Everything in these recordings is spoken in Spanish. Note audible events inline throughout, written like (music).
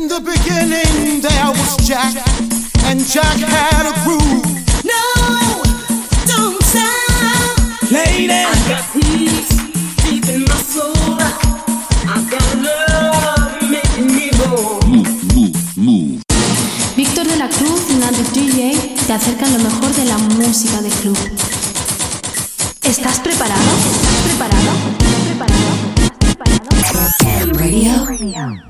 In the beginning there was Jack, and Jack had a groove. No, don't stop. Lady, I got peace deep in my soul. I got love making me move. Víctor de la Cruz y Nandi DJ te acercan lo mejor de la música de club. ¿Estás preparado? ¿Estás preparado? ¿Estás preparado? ¿Estás preparado? Radio.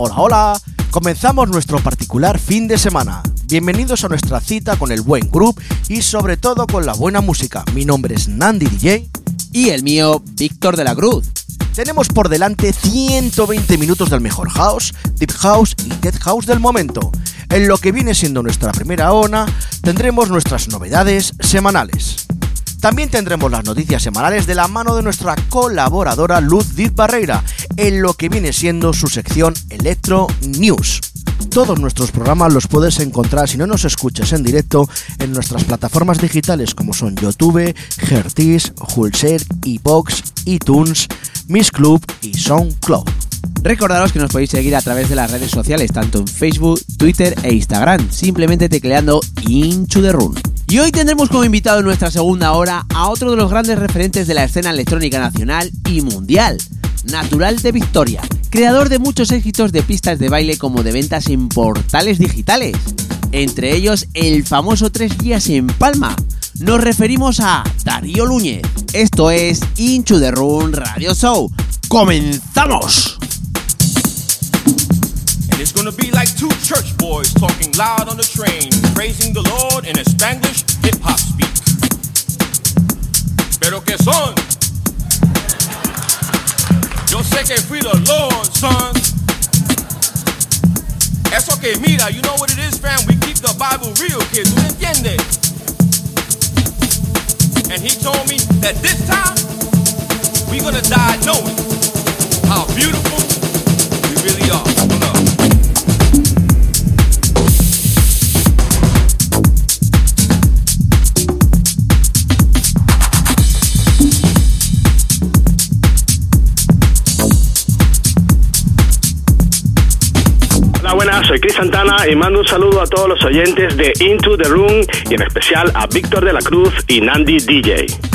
Hola, hola. Comenzamos nuestro particular fin de semana. Bienvenidos a nuestra cita con el buen group y sobre todo con la buena música. Mi nombre es Nandi DJ. Y el mío, Víctor de la Cruz. Tenemos por delante 120 minutos del mejor house, deep house y tech house del momento. En lo que viene siendo nuestra primera hora, tendremos nuestras novedades semanales. También tendremos las noticias semanales de la mano de nuestra colaboradora Luz Diz Barreira, en lo que viene siendo su sección Electro News. Todos nuestros programas los puedes encontrar si no nos escuchas en directo en nuestras plataformas digitales como son YouTube, Hertis, Hulser, iBox, iTunes, Miss Club y SoundCloud. Recordaros que nos podéis seguir a través de las redes sociales, tanto en Facebook, Twitter e Instagram, simplemente tecleando Into the Room. Y hoy tendremos como invitado en nuestra segunda hora a otro de los grandes referentes de la escena electrónica nacional y mundial, Natural de Victoria, creador de muchos éxitos de pistas de baile como de ventas en portales digitales, entre ellos el famoso Tres Días en Palma. Nos referimos a Darío Núñez. Esto es Into the Room Radio Show. ¡Comenzamos! And it's gonna be like two church boys talking loud on the train, praising the Lord in a Spanglish hip hop speak. Pero que son? Yo sé que fui the Lord, son. Eso que mira, you know what it is, fam? We keep the Bible real, kids. ¿Tú entiendes? And he told me that this time we gonna die knowing how beautiful we really are. Soy Chris Santana y mando un saludo a todos los oyentes de Into the Room y en especial a Víctor de la Cruz y Nandi DJ.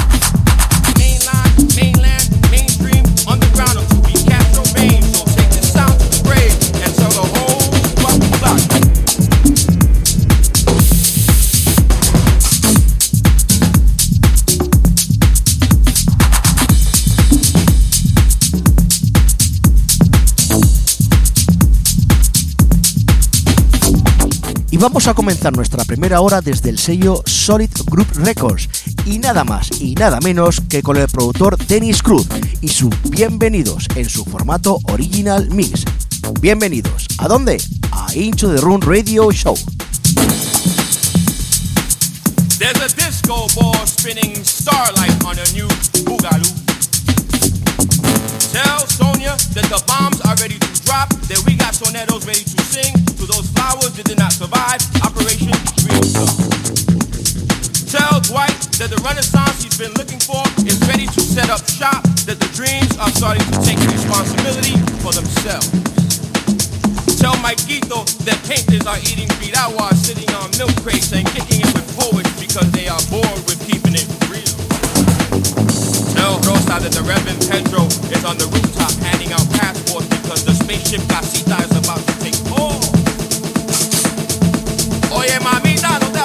Vamos a comenzar nuestra primera hora desde el sello Solid Group Records y nada más y nada menos que con el productor Dennis Cruz y su Bienvenidos en su formato Original Mix. Bienvenidos, ¿a dónde? A Into the Room Radio Show. There's a disco ball spinning starlight on a new boogaloo. Tell Sonia that the bombs are ready to drop, that we got tornadoes ready to sing to those flowers that did not survive Operation Star. Tell Dwight that the renaissance he's been looking for is ready to set up shop, that the dreams are starting to take responsibility for themselves. Tell Mikito that painters are eating pirawa, sitting on milk crates and kicking it with poets because they are bored with keeping it real. Tell Rosa that the Reverend Pedro is on the rooftop handing out passports because the spaceship Casita is about to take off. Oye, mamita, no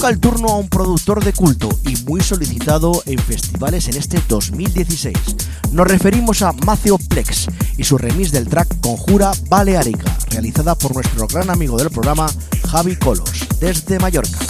toca el turno a un productor de culto y muy solicitado en festivales en este 2016. Nos referimos a Maceo Plex y su remix del track Conjura Balearica, realizada por nuestro gran amigo del programa, Javi Colos, desde Mallorca.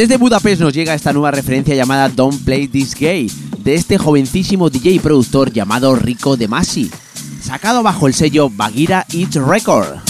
Desde Budapest nos llega esta nueva referencia llamada Don't Play This Gay, de este jovencísimo DJ y productor llamado Rico De Masi, sacado bajo el sello Bagira Eats Record.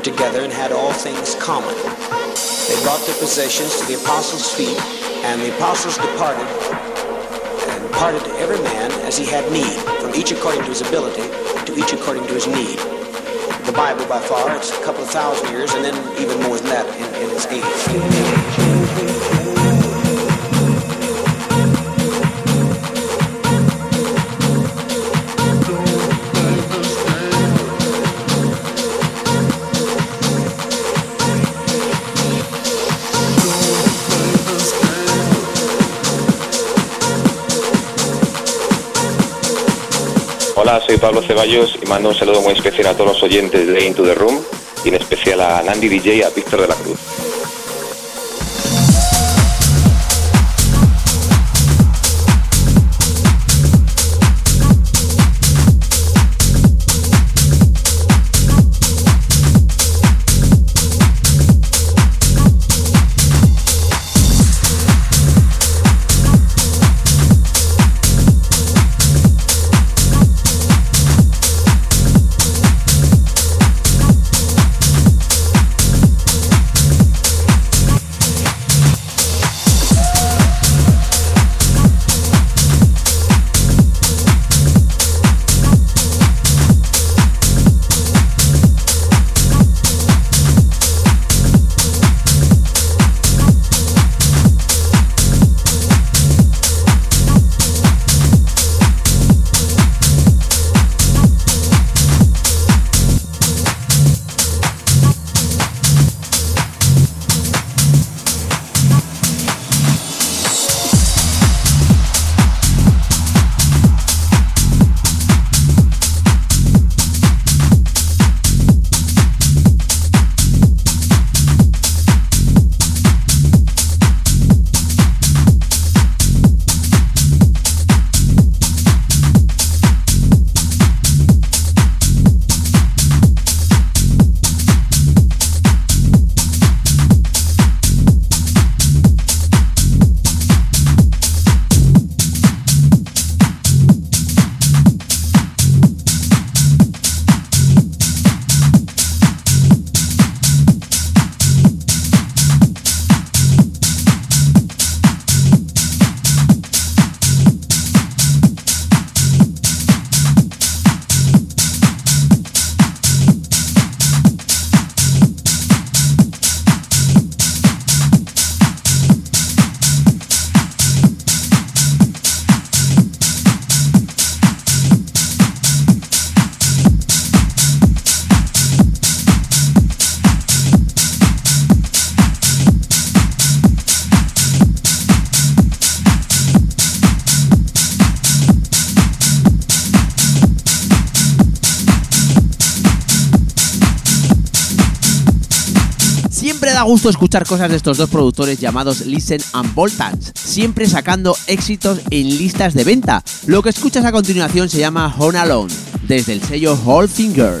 Were together and had all things common. They brought their possessions to the apostles' feet, and the apostles departed and parted to every man as he had need, from each according to his ability, to each according to his need the Bible by far. It's a couple of thousand years, and then even more than that in, in its age. Soy Pablo Ceballos y mando un saludo muy especial a todos los oyentes de Into the Room y en especial a Nandi DJ y a Víctor de la Cruz. Da gusto escuchar cosas de estos dos productores llamados Listen and Voltans, siempre sacando éxitos en listas de venta. Lo que escuchas a continuación se llama Home Alone, desde el sello Whole Finger.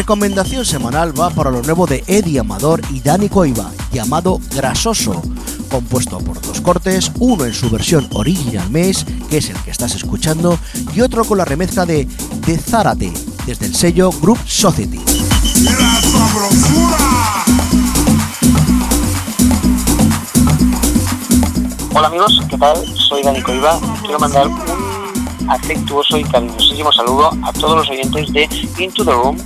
Recomendación semanal va para lo nuevo de Eddie Amador y Dani Coiva, llamado Grasoso, compuesto por dos cortes, uno en su versión original mes, que es el que estás escuchando, y otro con la remezcla de De Zárate, desde el sello Group Society. Hola amigos, ¿qué tal? Soy Dani Coiva. Quiero mandar un afectuoso y cariñosísimo saludo a todos los oyentes de Into the Room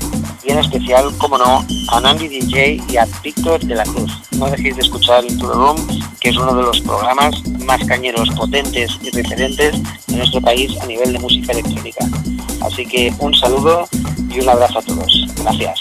especial, como no, a Nandi DJ y a Víctor de la Cruz. No dejéis de escuchar Into the Room, que es uno de los programas más cañeros, potentes y referentes de nuestro país a nivel de música electrónica. Así que un saludo y un abrazo a todos. Gracias.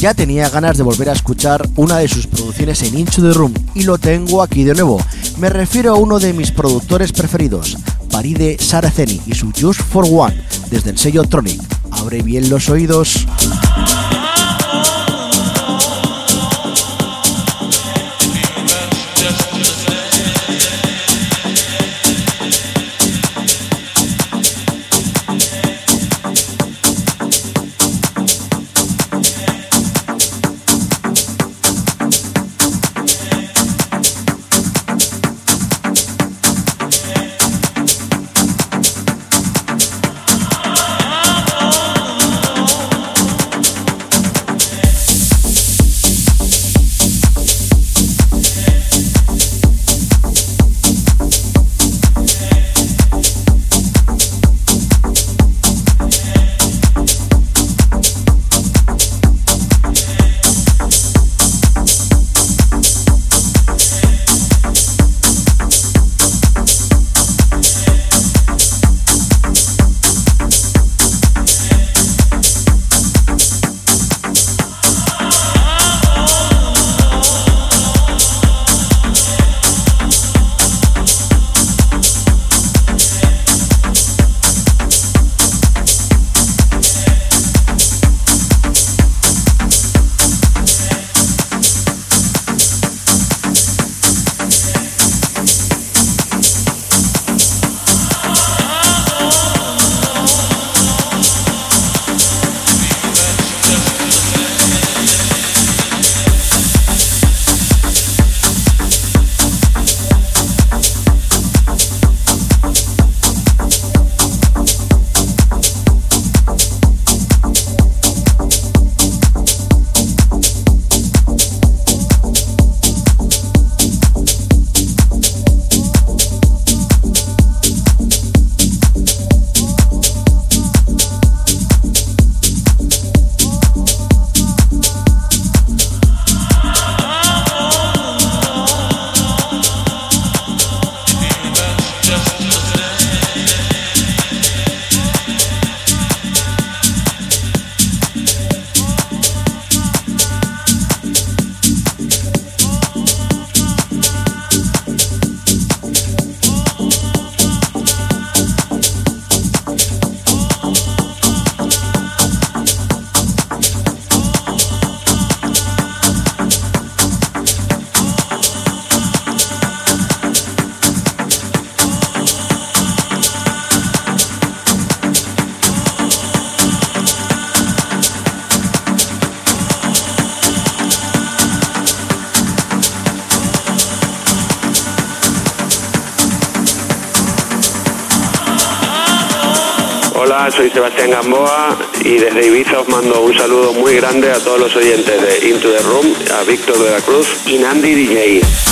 Ya tenía ganas de volver a escuchar una de sus producciones en Into the Room y lo tengo aquí de nuevo. Me refiero a uno de mis productores preferidos, Paride Saraceni y su Just for One, desde el sello Tronic. Abre bien los oídos. Sebastián Gamboa y desde Ibiza os mando un saludo muy grande a todos los oyentes de Into the Room, a Víctor de la Cruz y Nandi DJ.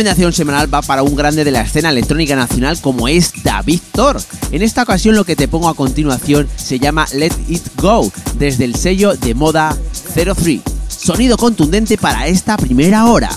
Recomendación semanal va para un grande de la escena electrónica nacional como es David Thor. En esta ocasión lo que te pongo a continuación se llama Let It Go, desde el sello de moda 03. Sonido contundente para esta primera hora.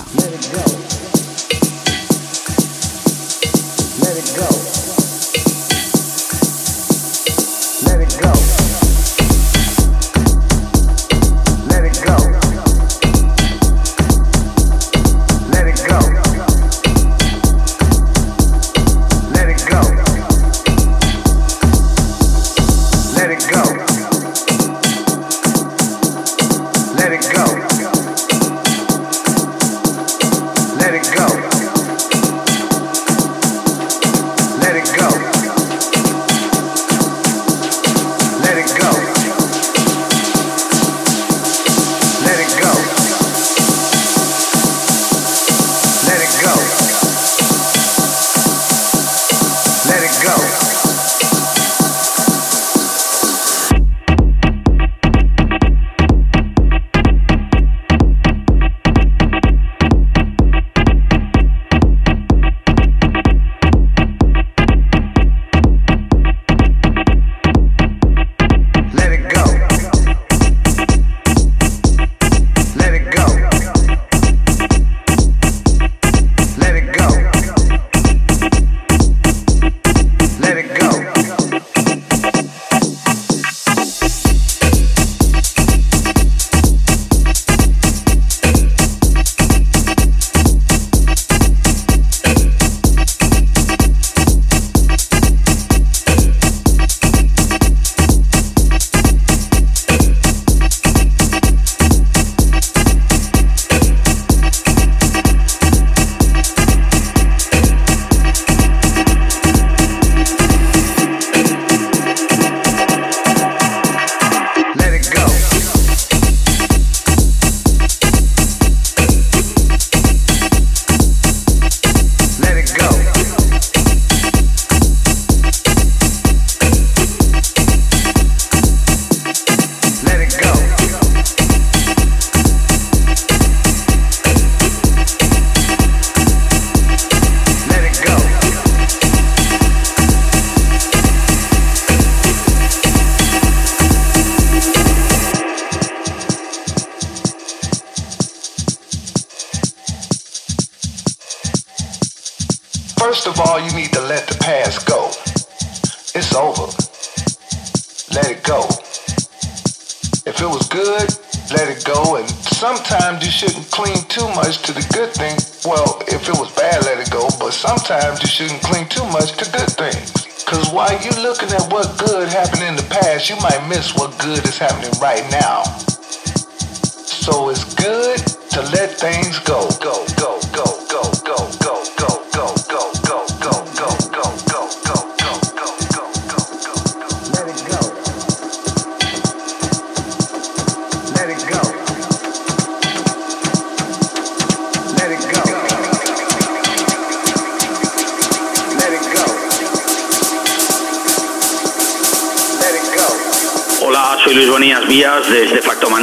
you might miss what good is happening right now.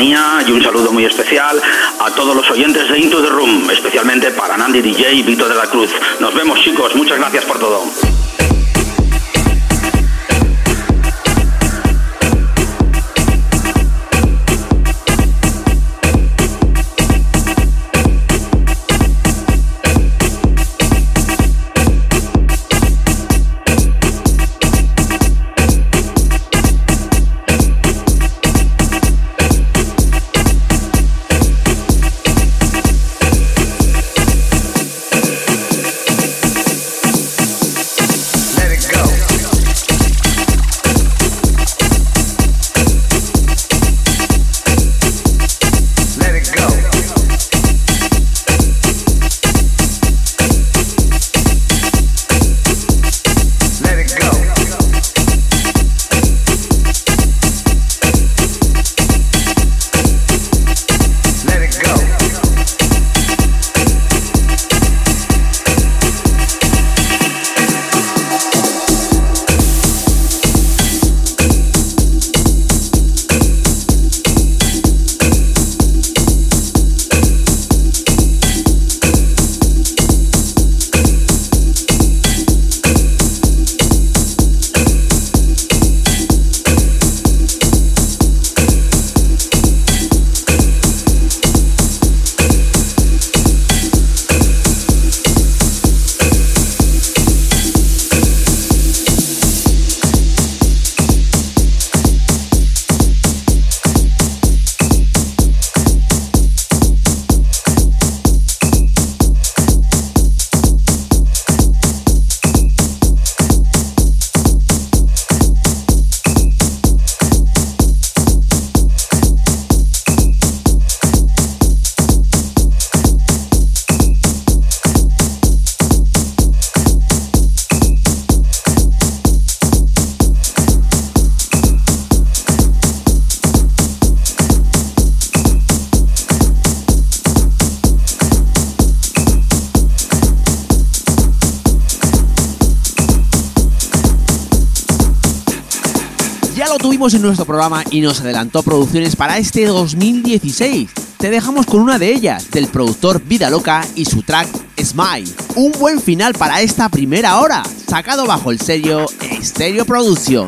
Y un saludo muy especial a todos los oyentes de Into the Room, especialmente para Nandi DJ y Vito de la Cruz. Nos vemos chicos, muchas gracias por todo. En nuestro programa y nos adelantó producciones para este 2016. Te dejamos con una de ellas, del productor Vida Loca y su track Smile. Un buen final para esta primera hora, sacado bajo el sello Stereo Production.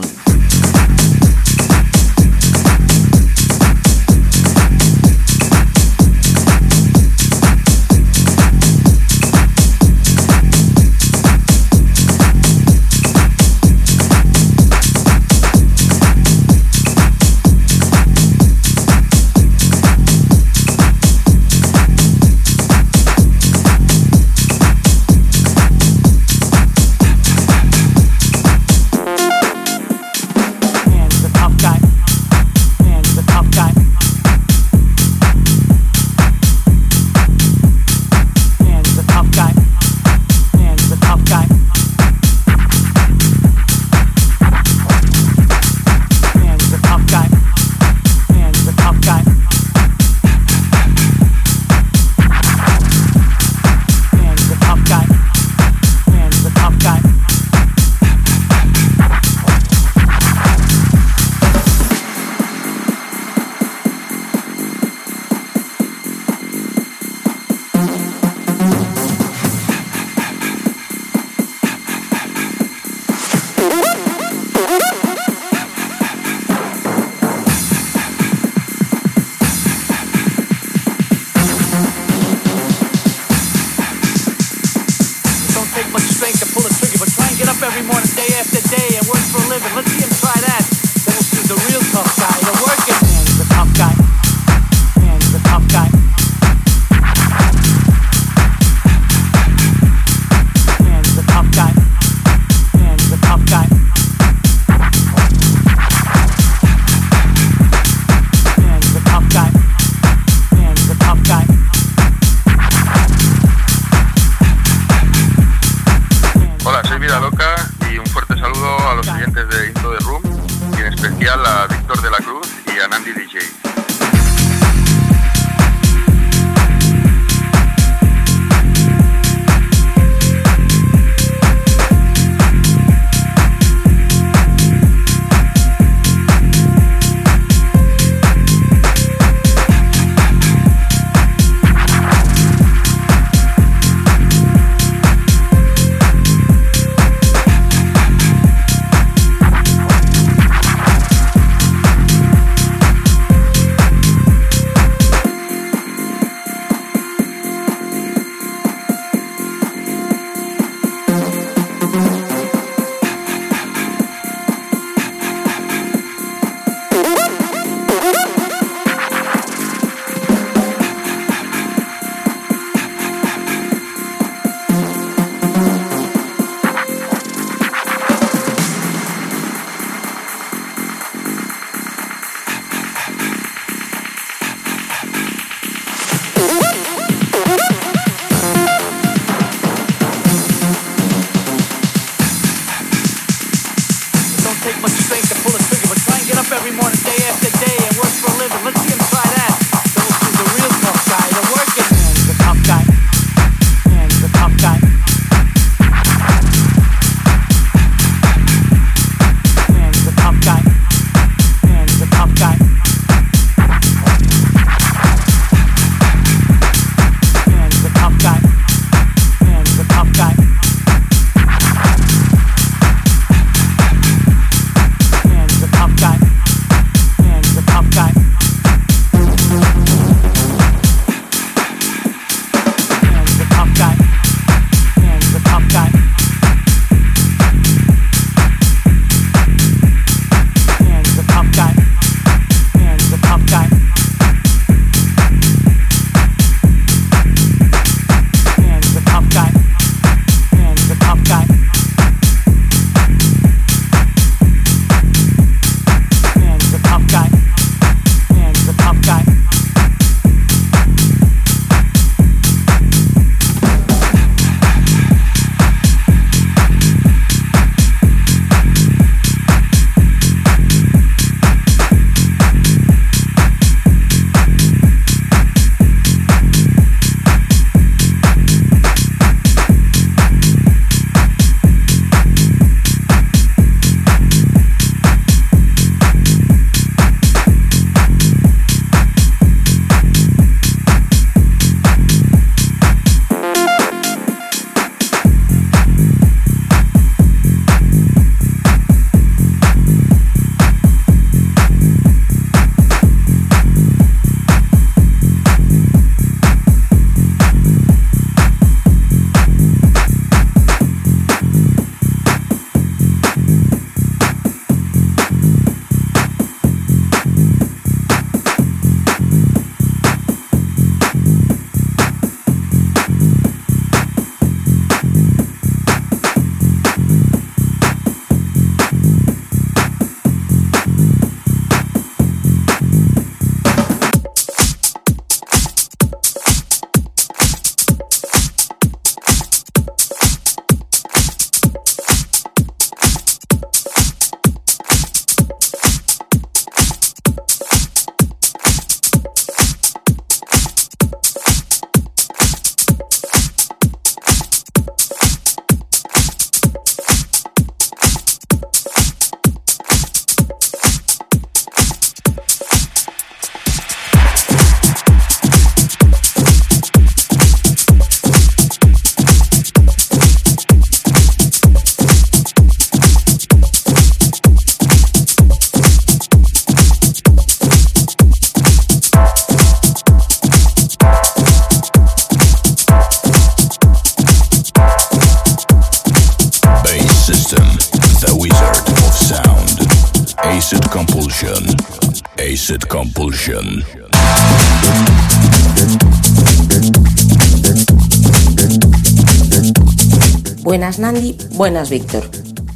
Buenas Víctor.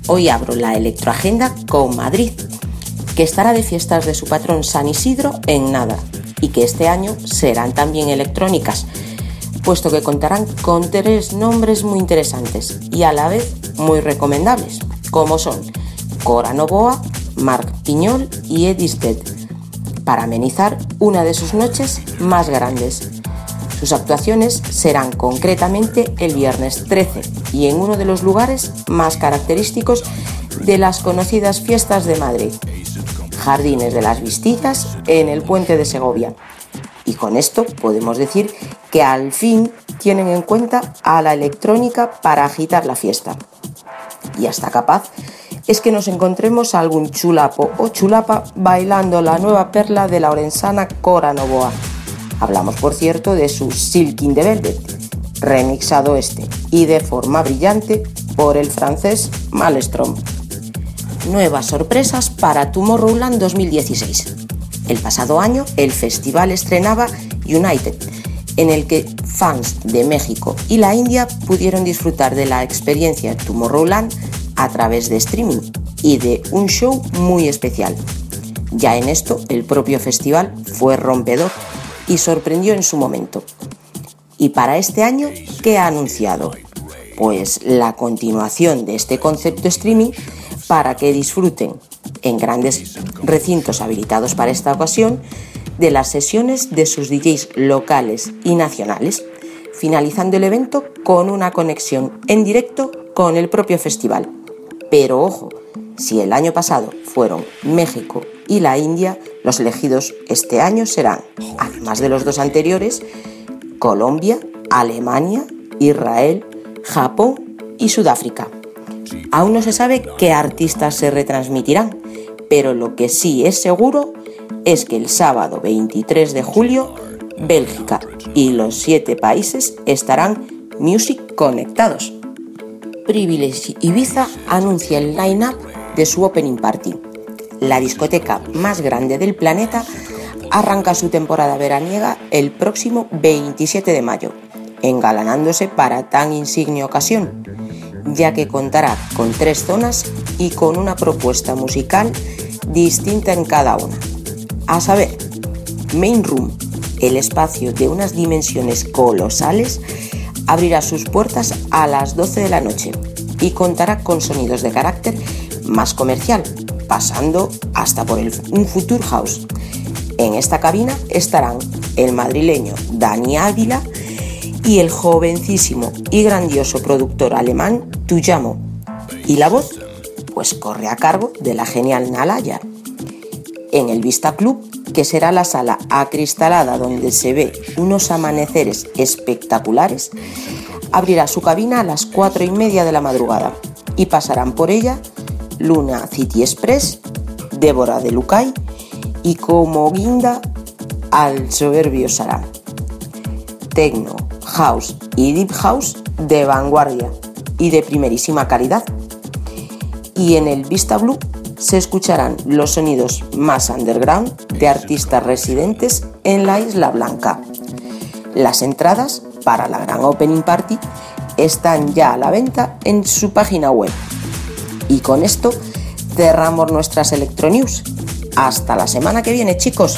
Hoy abro la electroagenda con Madrid, que estará de fiestas de su patrón San Isidro en nada y que este año serán también electrónicas, puesto que contarán con tres nombres muy interesantes y a la vez muy recomendables, como son Cora Novoa, Marc Piñol y Edis Dead, para amenizar una de sus noches más grandes. Sus actuaciones serán concretamente el viernes 13 y en uno de los lugares más característicos de las conocidas fiestas de Madrid, Jardines de las Vistillas en el puente de Segovia. Y con esto podemos decir que al fin tienen en cuenta a la electrónica para agitar la fiesta. Y hasta capaz es que nos encontremos a algún chulapo o chulapa bailando la nueva perla de la orensana Cora Novoa. Hablamos, por cierto, de su Silking de Velvet, remixado este y de forma brillante por el francés Malestrom. Nuevas sorpresas para Tomorrowland 2016. El pasado año el festival estrenaba United, en el que fans de México y la India pudieron disfrutar de la experiencia Tomorrowland a través de streaming y de un show muy especial. Ya en esto el propio festival fue rompedor y sorprendió en su momento. Y para este año, ¿qué ha anunciado? Pues la continuación de este concepto streaming para que disfruten en grandes recintos habilitados para esta ocasión de las sesiones de sus DJs locales y nacionales, finalizando el evento con una conexión en directo con el propio festival. Pero ojo, si el año pasado fueron México y la India, los elegidos este año serán, además de los dos anteriores, Colombia, Alemania, Israel, Japón y Sudáfrica. Aún no se sabe qué artistas se retransmitirán, pero lo que sí es seguro es que el sábado 23 de julio Bélgica y los siete países estarán Music conectados. Privilege Ibiza anuncia el line-up de su opening party. La discoteca más grande del planeta arranca su temporada veraniega el próximo 27 de mayo, engalanándose para tan insigne ocasión, ya que contará con tres zonas y con una propuesta musical distinta en cada una. A saber, Main Room, el espacio de unas dimensiones colosales, abrirá sus puertas a las 12 de la noche y contará con sonidos de carácter más comercial, pasando hasta por el, un Future House. En esta cabina estarán el madrileño Dani Ávila y el jovencísimo y grandioso productor alemán Tuyamo. Y la voz, pues corre a cargo de la genial Nalaya. En el Vista Club, que será la sala acristalada donde se ve unos amaneceres espectaculares, abrirá su cabina a las cuatro y media de la madrugada y pasarán por ella Luna City Express, Débora de Lucay y como guinda al soberbio Sará. Tecno, House y Deep House de vanguardia y de primerísima calidad. Y en el Vista Blue se escucharán los sonidos más underground de artistas residentes en la Isla Blanca. Las entradas para la gran opening party están ya a la venta en su página web. Y con esto cerramos nuestras Electronews. Hasta la semana que viene, chicos.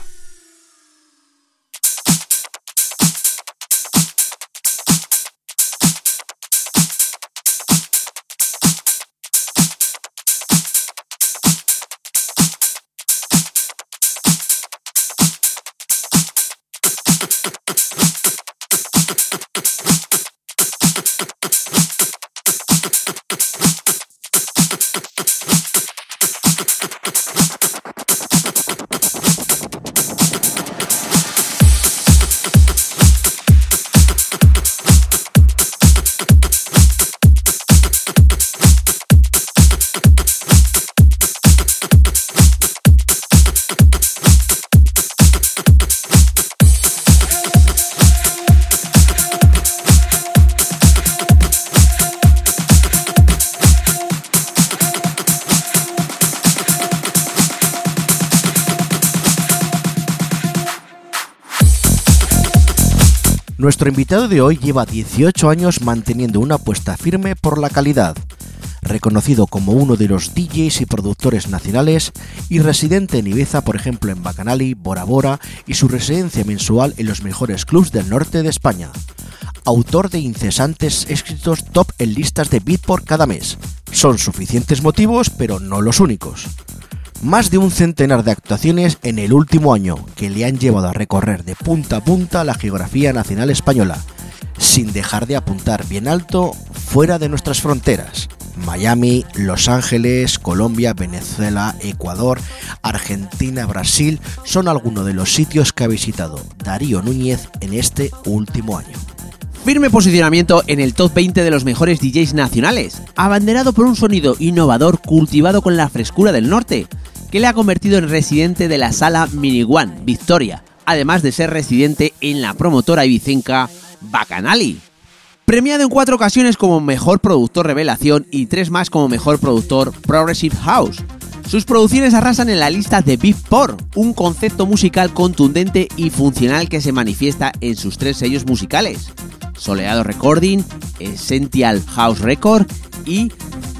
Nuestro invitado de hoy lleva 18 años manteniendo una apuesta firme por la calidad. Reconocido como uno de los DJs y productores nacionales y residente en Ibiza, por ejemplo en Bacanali, Bora Bora y su residencia mensual en los mejores clubs del norte de España. Autor de incesantes éxitos top en listas de Beatport cada mes. Son suficientes motivos, pero no los únicos más de un centenar de actuaciones en el último año que le han llevado a recorrer de punta a punta la geografía nacional española, sin dejar de apuntar bien alto fuera de nuestras fronteras. Miami, Los Ángeles, Colombia, Venezuela, Ecuador, Argentina, Brasil son algunos de los sitios que ha visitado Darío Núñez en este último año. Firme posicionamiento en el top 20 de los mejores DJs nacionales, abanderado por un sonido innovador cultivado con la frescura del norte, que le ha convertido en residente de la sala Mini One Victoria, además de ser residente en la promotora ibicenca Bacanali. Premiado en cuatro ocasiones como mejor productor revelación y tres más como mejor productor Progressive House. Sus producciones arrasan en la lista de Beatport, un concepto musical contundente y funcional que se manifiesta en sus tres sellos musicales. Soleado Recording, Essential House Record y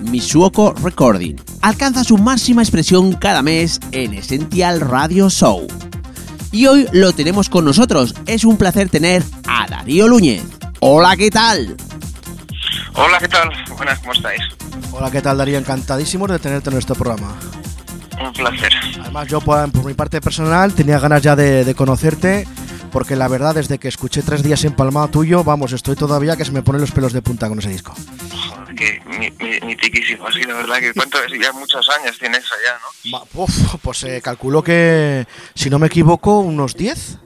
Misuoko Recording. Alcanza su máxima expresión cada mes en Essential Radio Show. Y hoy lo tenemos con nosotros. Es un placer tener a Darío Núñez. Hola, ¿qué tal? Hola, ¿qué tal? Buenas, ¿cómo estáis? Hola, ¿qué tal Darío? Encantadísimos de tenerte en nuestro programa. Un placer. Además, yo por, por mi parte personal tenía ganas ya de, de conocerte porque la verdad desde que escuché tres días empalmado tuyo, vamos, estoy todavía que se me ponen los pelos de punta con ese disco. Joder, que mi, mi, mi tiquísimo, así la verdad que cuánto ya muchos años tienes allá, ¿no? Ma- uf, pues eh, calculo que, si no me equivoco, unos 10.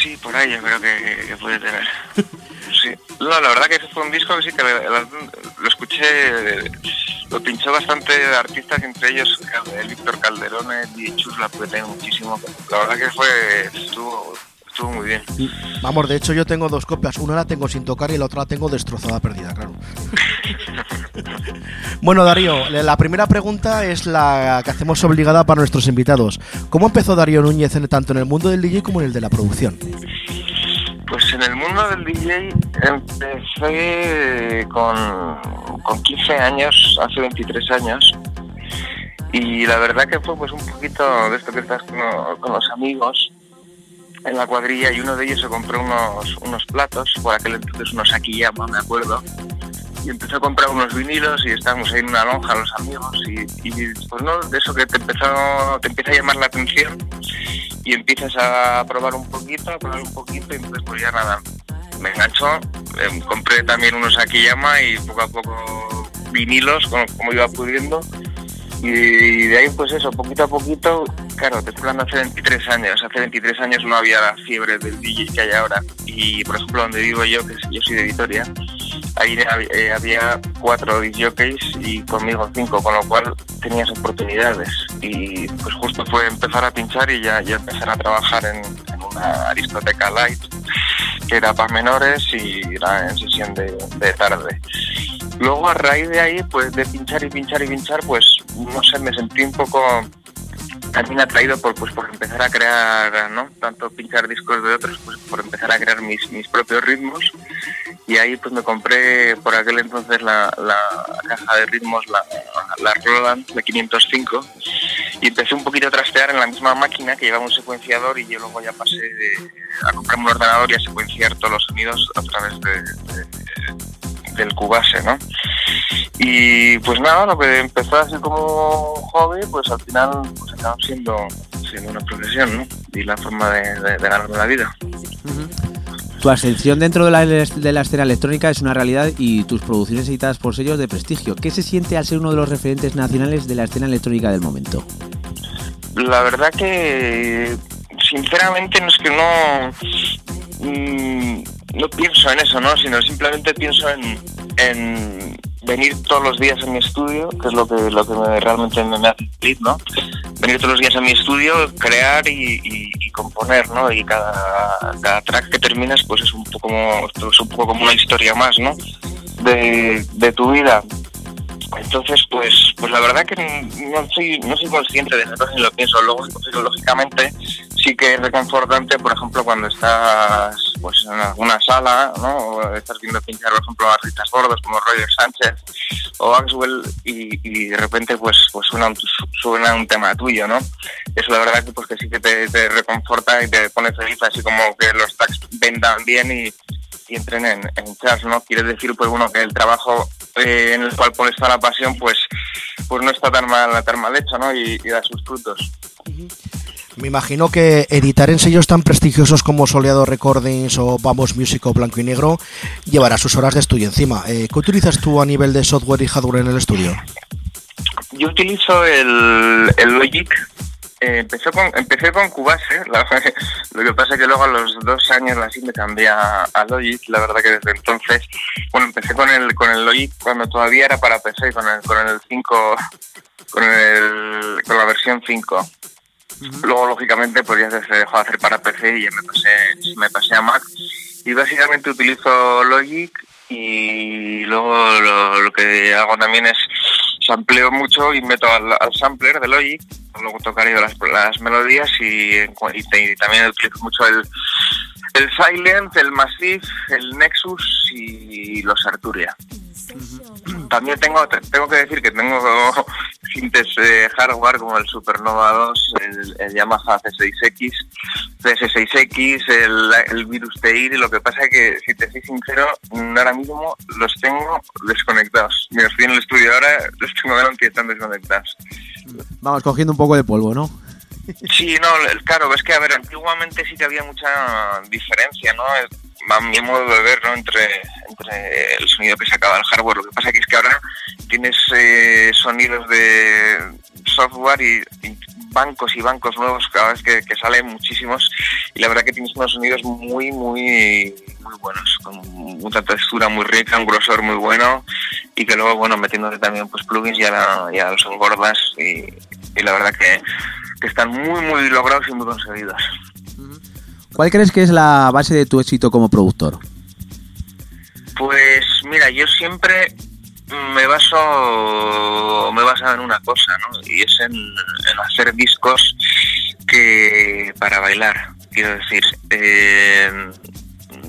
Sí, por ahí yo creo que, que puede tener. Sí. No, la verdad que ese fue un disco que sí que lo, escuché, lo pinchó bastante artistas, entre ellos el Víctor Calderón, y Chus la apreté muchísimo. La verdad que fue, estuvo, estuvo muy bien. Vamos, de hecho yo tengo dos copias, una la tengo sin tocar y la otra la tengo destrozada, perdida, claro. (laughs) bueno, Darío, la primera pregunta es la que hacemos obligada para nuestros invitados. ¿Cómo empezó Darío Núñez en- tanto en el mundo del DJ como en el de la producción? Pues en el mundo del DJ empecé con, con 15 años, hace 23 años, y la verdad que fue pues un poquito de esto que estás con, con los amigos en la cuadrilla y uno de ellos se compró unos, unos platos, por aquel entonces unos Akiyama, me acuerdo, y empezó a comprar unos vinilos y estábamos ahí en una lonja los amigos y, pues no, de eso que te empezó, te empieza a llamar la atención y empiezas a probar un poquito, a probar un poquito y entonces pues ya nada, me enganchó, eh, compré también unos Akiyama y poco a poco vinilos como iba pudiendo Y de ahí, pues eso, poquito a poquito, claro, te estoy hablando hace 23 años. Hace 23 años no había la fiebre del DJ que hay ahora. Y, por ejemplo, donde vivo yo, que yo soy de Vitoria, ahí eh, había cuatro DJs y conmigo cinco, con lo cual tenías oportunidades. Y pues justo fue empezar a pinchar y ya, ya empezar a trabajar en, en una discoteca light, que era para menores y era en sesión de tarde. Luego a raíz de ahí, pues de pinchar y pinchar y pinchar, pues no sé, me sentí un poco también atraído por pues por empezar a crear, ¿no? Tanto pinchar discos de otros, pues por empezar a crear mis, mis propios ritmos. Y ahí pues me compré por aquel entonces la, la caja de ritmos, la, la Roland de 505 y empecé un poquito a trastear en la misma máquina que llevaba un secuenciador y yo luego ya pasé de- a comprarme un ordenador y a secuenciar todos los sonidos a través de, de- del Cubase, ¿no? Y pues nada, lo que empezó así como hobby, pues al final pues acaba siendo, siendo una profesión, ¿no? Y la forma de, de, de ganarme la vida. Tu ascensión dentro de la, de la escena electrónica es una realidad y tus producciones editadas por sellos de prestigio. ¿Qué se siente al ser uno de los referentes nacionales de la escena electrónica del momento? La verdad que sinceramente no es que no mm, no pienso en eso, ¿no? Sino simplemente pienso en, en venir todos los días a mi estudio, que es lo que lo que me- realmente me, hace feliz, ¿no? Venir todos los días a mi estudio, crear y, y- y componer, ¿no? Y cada, cada track que terminas, pues es un poco como es un poco como una historia más, ¿no? De, de tu vida. Entonces, pues, pues la verdad que no soy, no soy consciente de eso, ni lo pienso. Luego, lógicamente, sí que es reconfortante, por ejemplo, cuando estás pues en alguna sala, ¿no? O estás viendo pinchar, por ejemplo, a artistas gordos como Roger Sánchez o Axwell y, y de repente pues pues suena un, su- suena un tema tuyo, ¿no? Eso la verdad que pues que sí que te, reconforta y te pone feliz, así como que los tracks vendan bien y, entren en, en ¿no? Quiere decir, pues bueno, que el trabajo eh, en el cual pones toda la pasión, pues pues no está tan mal, tan mal hecho, ¿no? Y, y da sus frutos. Me imagino que editar en sellos tan prestigiosos como Soleado Recordings o Vamos Music o Blanco y Negro llevará sus horas de estudio encima. Eh, ¿Qué utilizas tú a nivel de software y hardware en el estudio? Yo utilizo el, el Logic. Eh, empecé, con, empecé con Cubase, la- (laughs) lo que pasa es que luego a los dos años así me cambié a, a Logic, la verdad que desde entonces, bueno, empecé con el, con el Logic cuando todavía era para PC, con el, con el 5, con, el, con la versión 5. Luego, lógicamente, pues ya se dejó de hacer para PC y ya me pasé, me pasé a Mac. Y básicamente utilizo Logic y luego lo, lo que hago también es sampleo mucho y meto al, al sampler de Logic, luego tocaré las, las melodías y, y y también utilizo mucho el, el Silent, el Massive, el Nexus y los Arturia. También tengo tengo que decir que tengo sintes eh, hardware como el Supernova 2, el, el Yamaha C6X, CS6X, el, el Virus TI, lo que pasa es que, si te soy sincero, ahora mismo los tengo desconectados. Mira, estoy en el estudio ahora, los tengo delante y están desconectados. Vamos, cogiendo un poco de polvo, ¿no? Sí, no, claro, es que, a ver, antiguamente sí que había mucha diferencia, ¿no? A mi modo de ver, ¿no? Entre, entre el sonido que sacaba el hardware. Lo que pasa que es que ahora tienes eh, sonidos de software y, bancos y bancos nuevos cada vez que, que salen muchísimos y la verdad que tienes unos sonidos muy, muy, muy buenos, con mucha textura muy rica, un grosor muy bueno y que luego, bueno, metiéndole también pues plugins ya, la- ya los engordas y, y la verdad que, que están muy, muy logrados y muy conseguidos. ¿Cuál crees que es la base de tu éxito como productor? Pues mira, yo siempre me baso me baso en una cosa, ¿no? Y es en, hacer discos que para bailar, quiero decir. eh,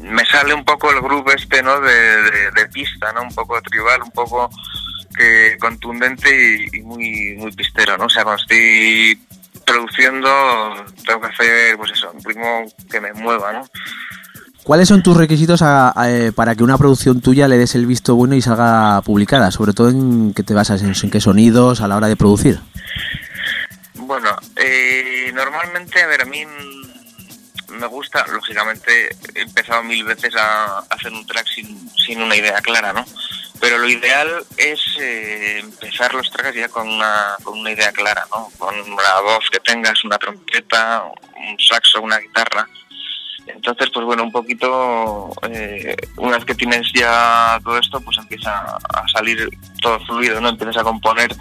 me sale un poco el groove este, ¿no? De, pista, ¿no? Un poco tribal, un poco que contundente y, y muy muy pistero, ¿no? O sea, cuando estoy produciendo tengo que hacer, pues eso, un ritmo que me mueva, ¿no? ¿Cuáles son tus requisitos a- a, eh, para que una producción tuya le des el visto bueno y salga publicada? Sobre todo en qué te basas, en, en qué sonidos a la hora de producir. Bueno, eh, normalmente, a ver, a mí me gusta, lógicamente, he empezado mil veces a hacer un track sin, sin una idea clara, ¿no? pero lo ideal es eh, empezar los tracks ya con una, con una idea clara, ¿no? Con una voz que tengas, una trompeta, un saxo, una guitarra. Entonces, pues bueno, un poquito, eh, una vez que tienes ya todo esto, pues empieza a salir todo fluido, ¿no? Empiezas a componer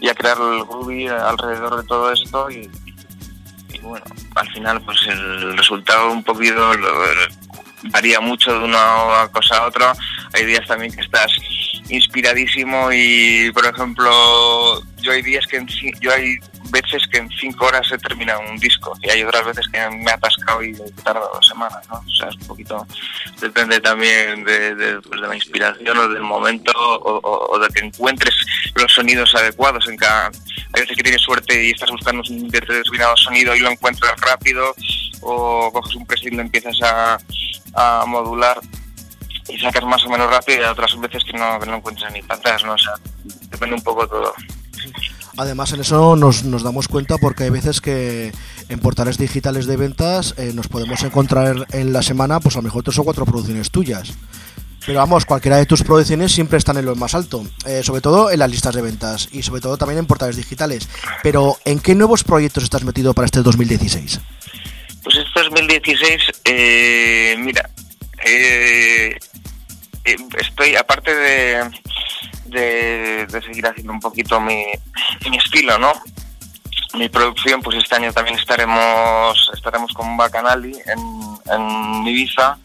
y a crear el groovy alrededor de todo esto y, bueno, al final pues el resultado un poquito varía mucho de una cosa a otra. Hay días también que estás inspiradísimo y, por ejemplo, yo hay días que yo hay veces que en cinco horas he terminado un disco y hay otras veces que me he atascado y he tardado dos semanas, ¿no? O sea, es un poquito, depende también de, pues, la inspiración o del momento o, o- de que encuentres los sonidos adecuados en cada... Hay veces que tienes suerte y estás buscando un determinado sonido y lo encuentras rápido o coges un preset y lo empiezas a, a modular y sacas más o menos rápido y otras veces que no, no encuentras ni para ¿no? O sea, depende un poco todo. Además, en eso nos, damos cuenta porque hay veces que en portales digitales de ventas eh, nos podemos encontrar en la semana, pues a lo mejor tres o cuatro producciones tuyas. Pero vamos, cualquiera de tus producciones siempre están en lo más alto, eh, sobre todo en las listas de ventas y sobre todo también en portales digitales. Pero, ¿en qué nuevos proyectos estás metido para este 2016? Pues este 2016, eh, mira, eh, estoy, aparte de, de, de seguir haciendo un poquito mi, mi estilo, ¿no? Mi producción, pues este año también estaremos estaremos con Bacanali en, en Ibiza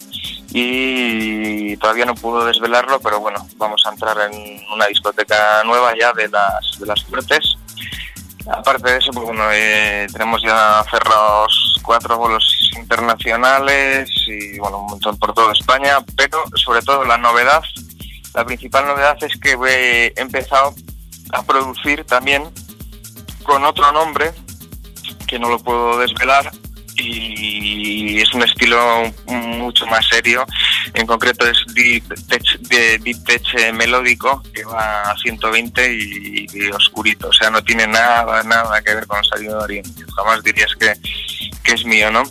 y todavía no puedo desvelarlo, pero bueno, vamos a entrar en una discoteca nueva ya de las, de las fuertes. Aparte de eso, pues bueno, eh, tenemos ya cerrados cuatro vuelos internacionales y bueno, un montón por toda España, pero sobre todo la novedad, la principal novedad es que he empezado a producir también con otro nombre que no lo puedo desvelar y es un estilo mucho más serio. En concreto es Deep Tech, de Deep Tech eh, melódico que va a 120 y, y oscurito. O sea, no tiene nada, nada que ver con el sonido de Oriente. Jamás dirías que, que es mío, ¿no?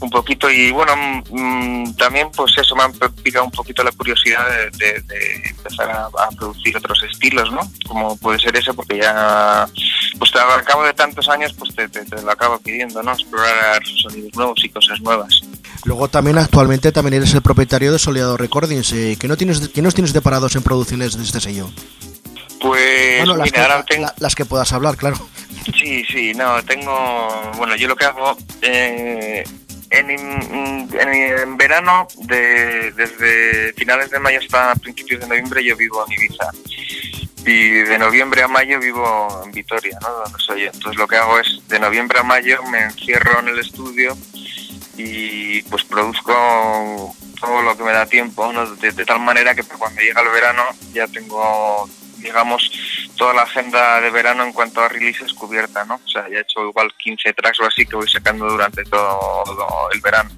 Un poquito y bueno, mm, también pues eso me ha picado un poquito la curiosidad de, de- de empezar a producir otros estilos, ¿no? Como puede ser ese porque ya pues te- al cabo de tantos años pues te, te- te lo acabo pidiendo, ¿no? Explorar sonidos nuevos y cosas nuevas. Luego también actualmente también eres el propietario de Soleado Recordings. Eh, ¿qué, no tienes, ¿Qué nos tienes deparados en producciones de este sello? Pues bueno, las mira, que, ahora tengo... la- las que puedas hablar, claro. Sí, sí, no, tengo, bueno, yo lo que hago eh, en, en- en verano, de, desde finales de mayo hasta principios de noviembre, yo vivo en Ibiza. Y de noviembre a mayo vivo en Vitoria, ¿no? Donde soy. Entonces lo que hago es, de noviembre a mayo me encierro en el estudio y pues produzco todo lo que me da tiempo, ¿no? de, tal manera que cuando llega el verano ya tengo, digamos, toda la agenda de verano en cuanto a releases cubierta, ¿no? O sea, ya he hecho igual 15 tracks o así que voy sacando durante todo el verano.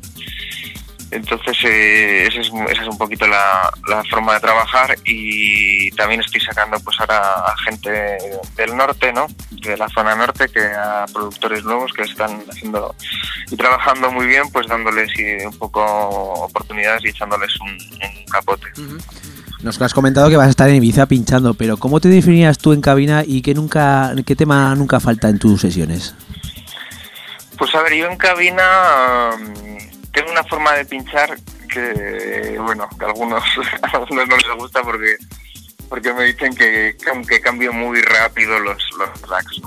Entonces, eh, esa, es, esa es un poquito la, la forma de trabajar y también estoy sacando pues ahora a gente del norte, ¿no? De la zona norte, que a productores nuevos que están haciendo y trabajando muy bien, pues dándoles eh, un poco oportunidades y echándoles un, un capote. Nos has comentado que vas a estar en Ibiza pinchando, pero ¿cómo te definirías tú en cabina y qué nunca, qué tema nunca falta en tus sesiones? Pues a ver, yo en cabina tengo una forma de pinchar que, bueno, que a algunos, (laughs) a algunos no les gusta porque porque me dicen que, que cambio muy rápido los, los tracks.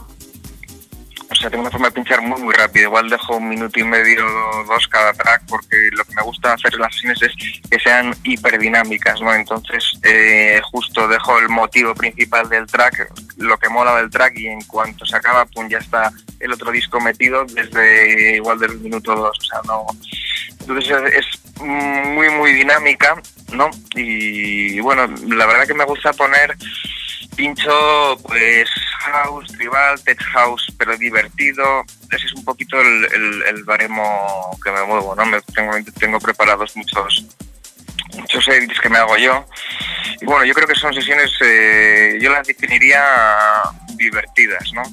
O sea, tengo una forma de pinchar muy, muy rápido. Igual dejo un minuto y medio, dos cada track, porque lo que me gusta hacer en las sesiones es que sean hiperdinámicas, ¿no? Entonces, eh, justo dejo el motivo principal del track, lo que mola del track, y en cuanto se acaba, pum, ya está el otro disco metido desde igual del minuto dos. O sea, no. Entonces, es, es muy, muy dinámica, ¿no? Y bueno, la verdad que me gusta poner pincho pues house, tribal, tech house, pero divertido. Ese es un poquito el, baremo que me muevo, ¿no? Me tengo, tengo preparados muchos muchos edits que me hago yo. Y bueno, yo creo que son sesiones, eh, yo las definiría divertidas, ¿no?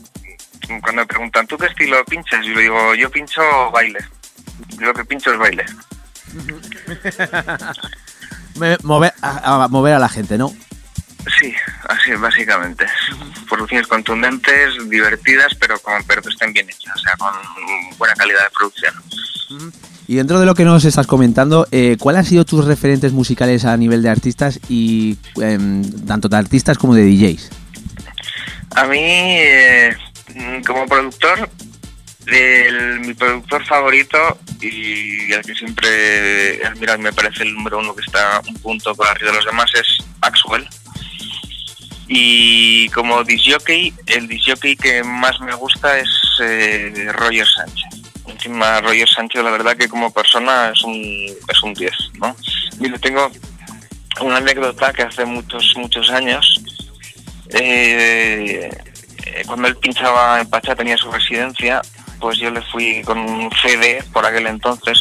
Cuando me preguntan, ¿tú qué estilo pinchas? Yo le digo, yo pincho baile. Yo lo que pincho es baile. (laughs) Mover, a, a mover a la gente, ¿no? Sí, así básicamente. Producciones contundentes, divertidas, pero con pero que estén bien hechas, o sea, con buena calidad de producción. Y dentro de lo que nos estás comentando, eh, ¿cuáles han sido tus referentes musicales a nivel de artistas y em, tanto de artistas como de DJs? A mí, eh, como productor, el- mi productor favorito y el que siempre y me parece el número uno que está un punto por arriba de los demás es Axwell. Y como disjockey, el disjockey que más me gusta es eh, Roger Sánchez. Encima Roger Sánchez, la verdad que como persona es un es un 10, ¿no? Mire, tengo una anécdota que hace muchos muchos años eh, eh, cuando él pinchaba en Pachá tenía su residencia, pues yo le fui con un CD por aquel entonces,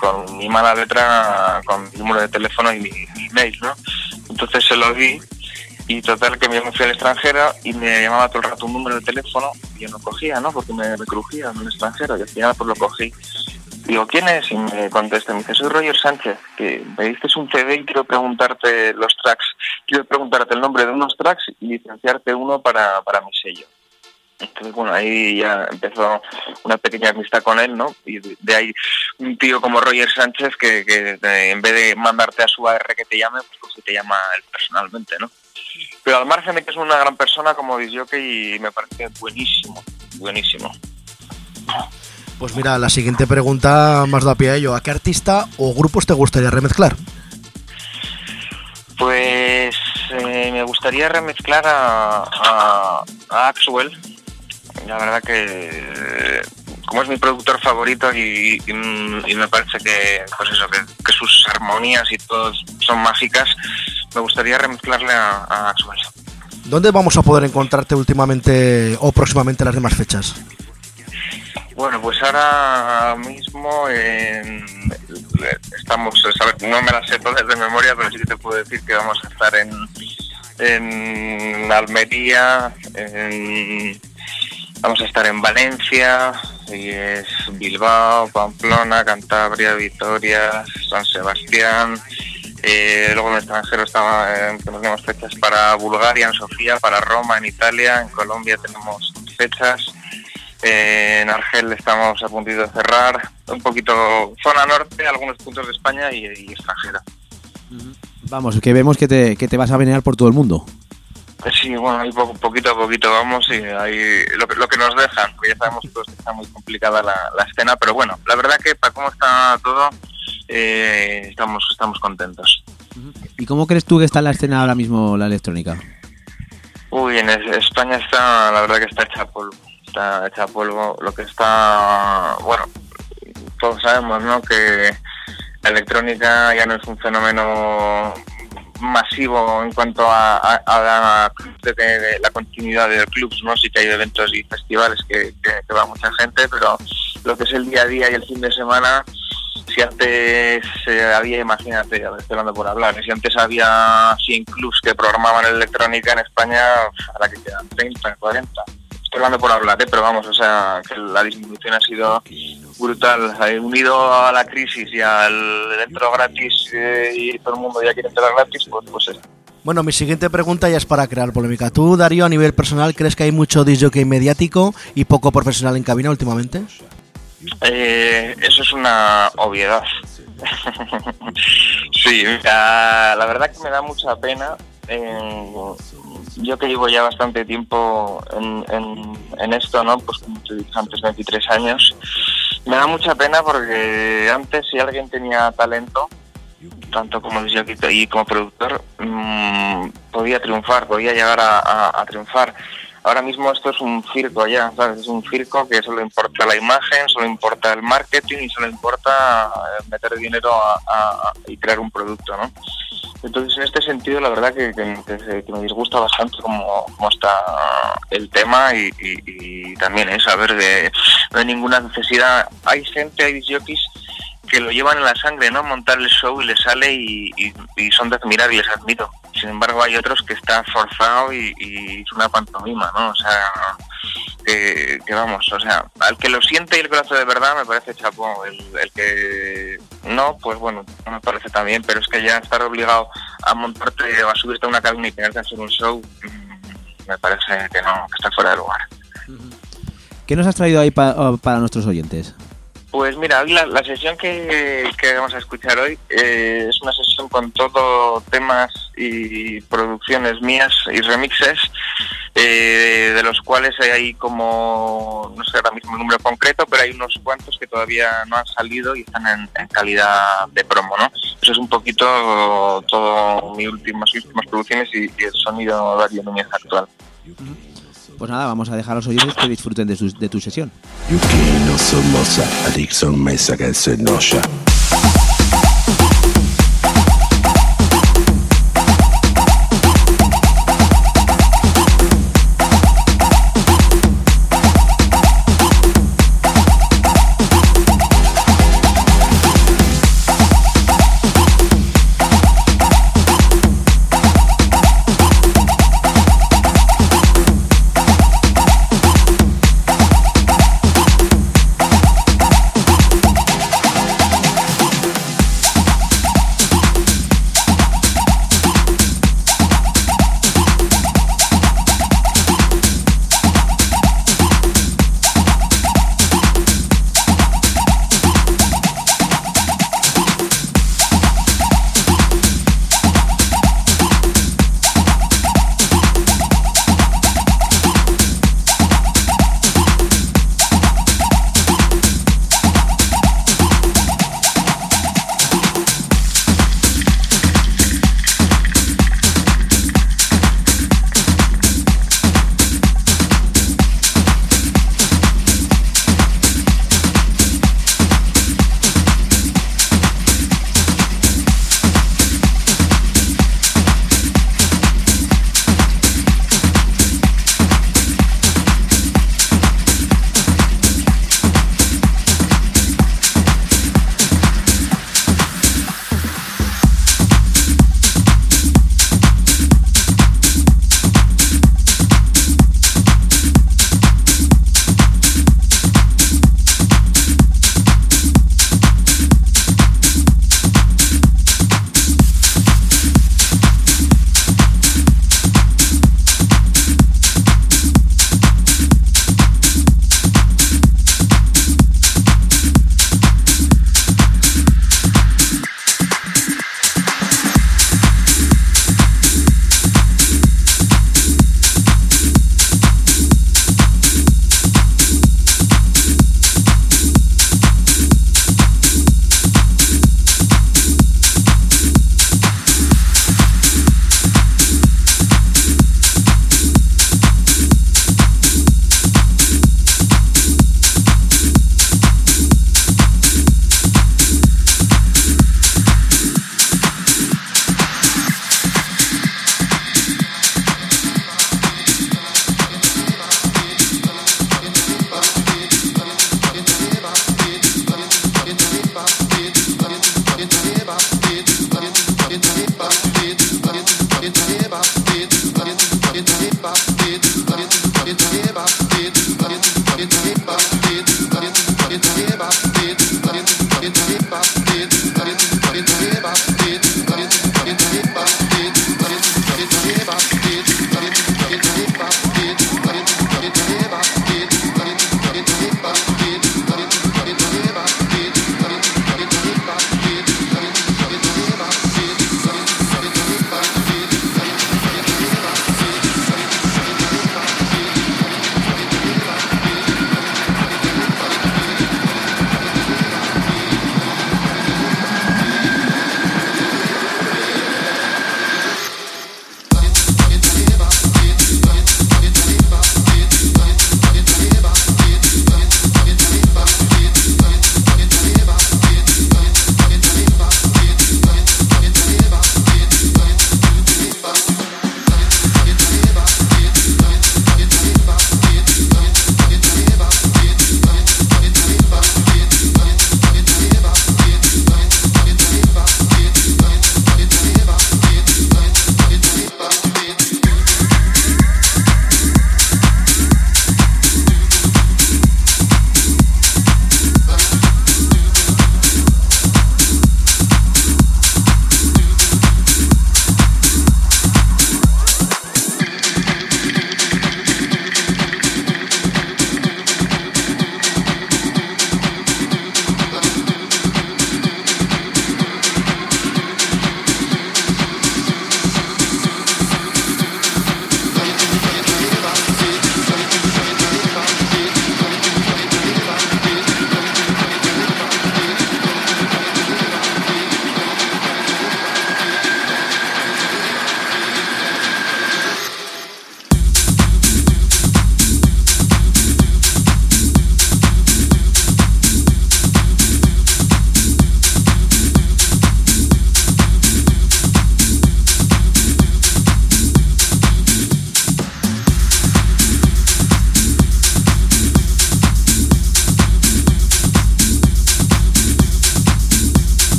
con mi mala letra, con mi número de teléfono y mi, mi email, ¿no? Entonces se lo di y total que me fui al extranjero y me llamaba todo el rato un número de teléfono y yo no cogía, ¿no? Porque me, me crujía en el extranjero y al final pues lo cogí. Digo, ¿quién es? Y me contesta, me dice, soy Roger Sánchez, que me diste un CD y quiero preguntarte los tracks, quiero preguntarte el nombre de unos tracks y licenciarte uno para, para mi sello. Entonces, bueno, ahí ya empezó una pequeña amistad con él, ¿no? Y de, ahí un tío como Roger Sánchez que, que eh, en vez de mandarte a su AR que te llame, pues, pues te llama él personalmente, ¿no? Pero al margen de que es una gran persona como disjockey y me parece buenísimo, buenísimo. Pues mira, la siguiente pregunta más da pie a ello. ¿A qué artista o grupos te gustaría remezclar? Pues eh, me gustaría remezclar a, a, a Axwell. La verdad que eh, como es mi productor favorito y, y, y me parece que pues eso que, que, sus armonías y todo son mágicas, me gustaría remezclarle a, a Axwell. ¿Dónde vamos a poder encontrarte últimamente o próximamente las demás fechas? Bueno, pues ahora mismo en, estamos, no me las sé todas de memoria, pero sí que te puedo decir que vamos a estar en, en Almería, en, vamos a estar en Valencia, y es Bilbao, Pamplona, Cantabria, Vitoria, San Sebastián. Eh, luego en el extranjero eh, tenemos fechas para Bulgaria, en Sofía, para Roma, en Italia, en Colombia tenemos fechas. Eh, en Argel estamos a punto de cerrar, un poquito zona norte, algunos puntos de España y, y extranjera. Vamos, que vemos que te, que te vas a venear por todo el mundo. Sí, bueno, ahí poquito a poquito vamos y ahí lo que, lo que nos dejan, porque ya sabemos que está muy complicada la, la escena, pero bueno, la verdad que para cómo está todo, eh, estamos, estamos contentos. ¿Y cómo crees tú que está la escena ahora mismo la electrónica? Uy, en España está, la verdad que está hecha polvo está hecha polvo. Lo que está, bueno, todos sabemos, ¿no? Que la electrónica ya no es un fenómeno masivo en cuanto a, a, la, la, continuidad de clubs, ¿no? Sí que hay eventos y festivales que, va mucha gente, pero lo que es el día a día y el fin de semana, si antes eh, había, imagínate, hablando por hablar, si antes había 100 clubs que programaban electrónica en España, ahora que quedan 30, 40 estoy hablando por hablar, ¿eh? pero vamos, o sea, que la disminución ha sido brutal. Unido a la crisis y al dentro gratis eh, y todo el mundo ya quiere entrar gratis, pues, pues eso. Bueno, mi siguiente pregunta ya es para crear polémica. ¿Tú, Darío, a nivel personal, crees que hay mucho disjockey mediático y poco profesional en cabina últimamente? Eh, eso es una obviedad. (laughs) sí, la, la verdad que me da mucha pena. Eh, yo que llevo ya bastante tiempo en, esto, ¿no? Pues como te dije antes, 23 años, me da mucha pena porque antes si alguien tenía talento, tanto como y como productor, mmm, podía triunfar, podía llegar a, triunfar. Ahora mismo esto es un circo ya, ¿sabes? Es un circo que solo importa la imagen, solo importa el marketing y solo importa meter dinero a, y crear un producto, ¿no? Entonces, en este sentido, la verdad que, me disgusta bastante cómo, está el tema y, también es saber que no hay ninguna necesidad. Hay gente, hay jockeys que lo llevan en la sangre, ¿no? Montar el show y les sale y, son de admirar y les admiro. Sin embargo, hay otros que está forzado y, es una pantomima, ¿no? O sea, que, que, vamos, o sea, al que lo siente y el que de verdad me parece chapó. El, que no, pues bueno, no me parece tan bien, pero es que ya estar obligado a montarte o a subirte a una cabina y tenerte a hacer un show, mm, me parece que no, que está fuera de lugar. ¿Qué nos has traído ahí pa- para nuestros oyentes? Pues mira, la, la sesión que, que vamos a escuchar hoy eh, es una sesión con todo temas y producciones mías y remixes, eh, de los cuales hay como, no sé ahora mismo el número concreto, pero hay unos cuantos que todavía no han salido y están en, calidad de promo, ¿no? Eso es un poquito todo mis últimos, mis últimas producciones y, y el sonido de Darío Núñez actual. Pues nada, vamos a dejar a los oyentes que disfruten de, su- de tu sesión.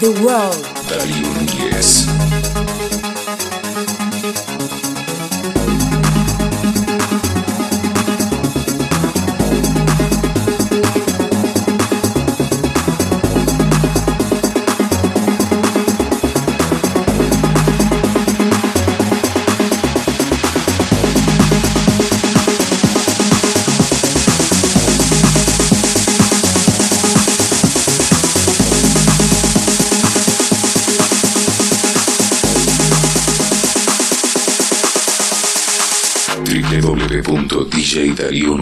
The World. Darío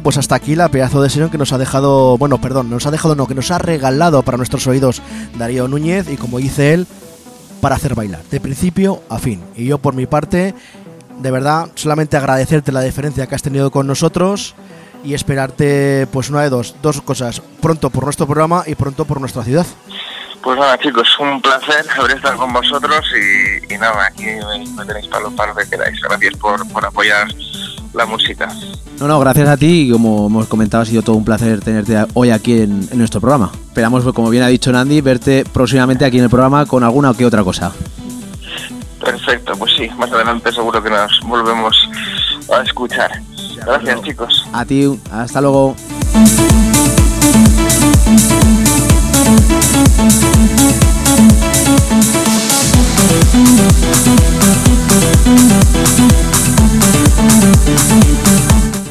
Pues hasta aquí la pedazo de sesión que nos ha dejado, bueno, perdón, nos ha dejado, no, que nos ha regalado para nuestros oídos Darío Núñez y como dice él, para hacer bailar, de principio a fin. Y yo por mi parte, de verdad, solamente agradecerte la diferencia que has tenido con nosotros y esperarte, pues una de dos, dos cosas, pronto por nuestro programa y pronto por nuestra ciudad. Pues nada, chicos, un placer haber estado con vosotros y, nada, aquí me, me tenéis para lo, para lo que queráis. Gracias por, por apoyar la música. No, no, gracias a ti y como hemos comentado ha sido todo un placer tenerte hoy aquí en, en nuestro programa. Esperamos, como bien ha dicho Nandi, verte próximamente aquí en el programa con alguna o que otra cosa. Perfecto, pues sí, más adelante seguro que nos volvemos a escuchar. Gracias, chicos. A ti, hasta luego.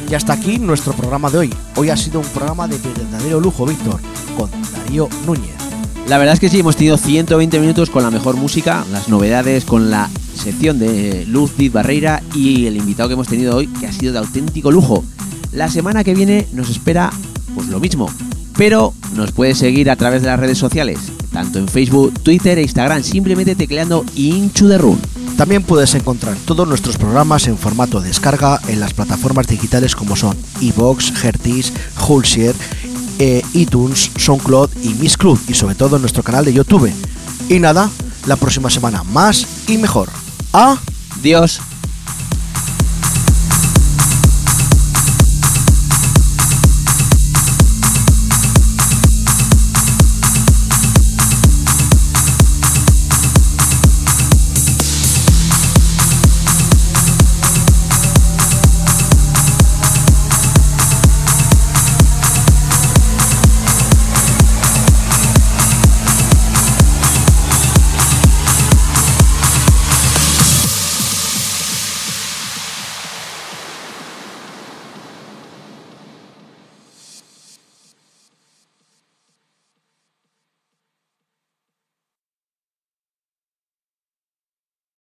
Y hasta aquí nuestro programa de hoy. Hoy ha sido un programa de verdadero lujo, Víctor, con Darío Núñez. La verdad es que sí, hemos tenido 120 minutos con la mejor música, las novedades, con la sección de Luz Did Barreira y el invitado que hemos tenido hoy, que ha sido de auténtico lujo. La semana que viene nos espera pues lo mismo, pero nos puedes seguir a través de las redes sociales, tanto en Facebook, Twitter e Instagram, simplemente tecleando Into the Room. También puedes encontrar todos nuestros programas en formato descarga en las plataformas digitales como son iVoox, Hertis, Hulsier, eh, iTunes, SoundCloud y Miss Club y sobre todo en nuestro canal de YouTube. Y nada, la próxima semana más y mejor. ¡Adiós!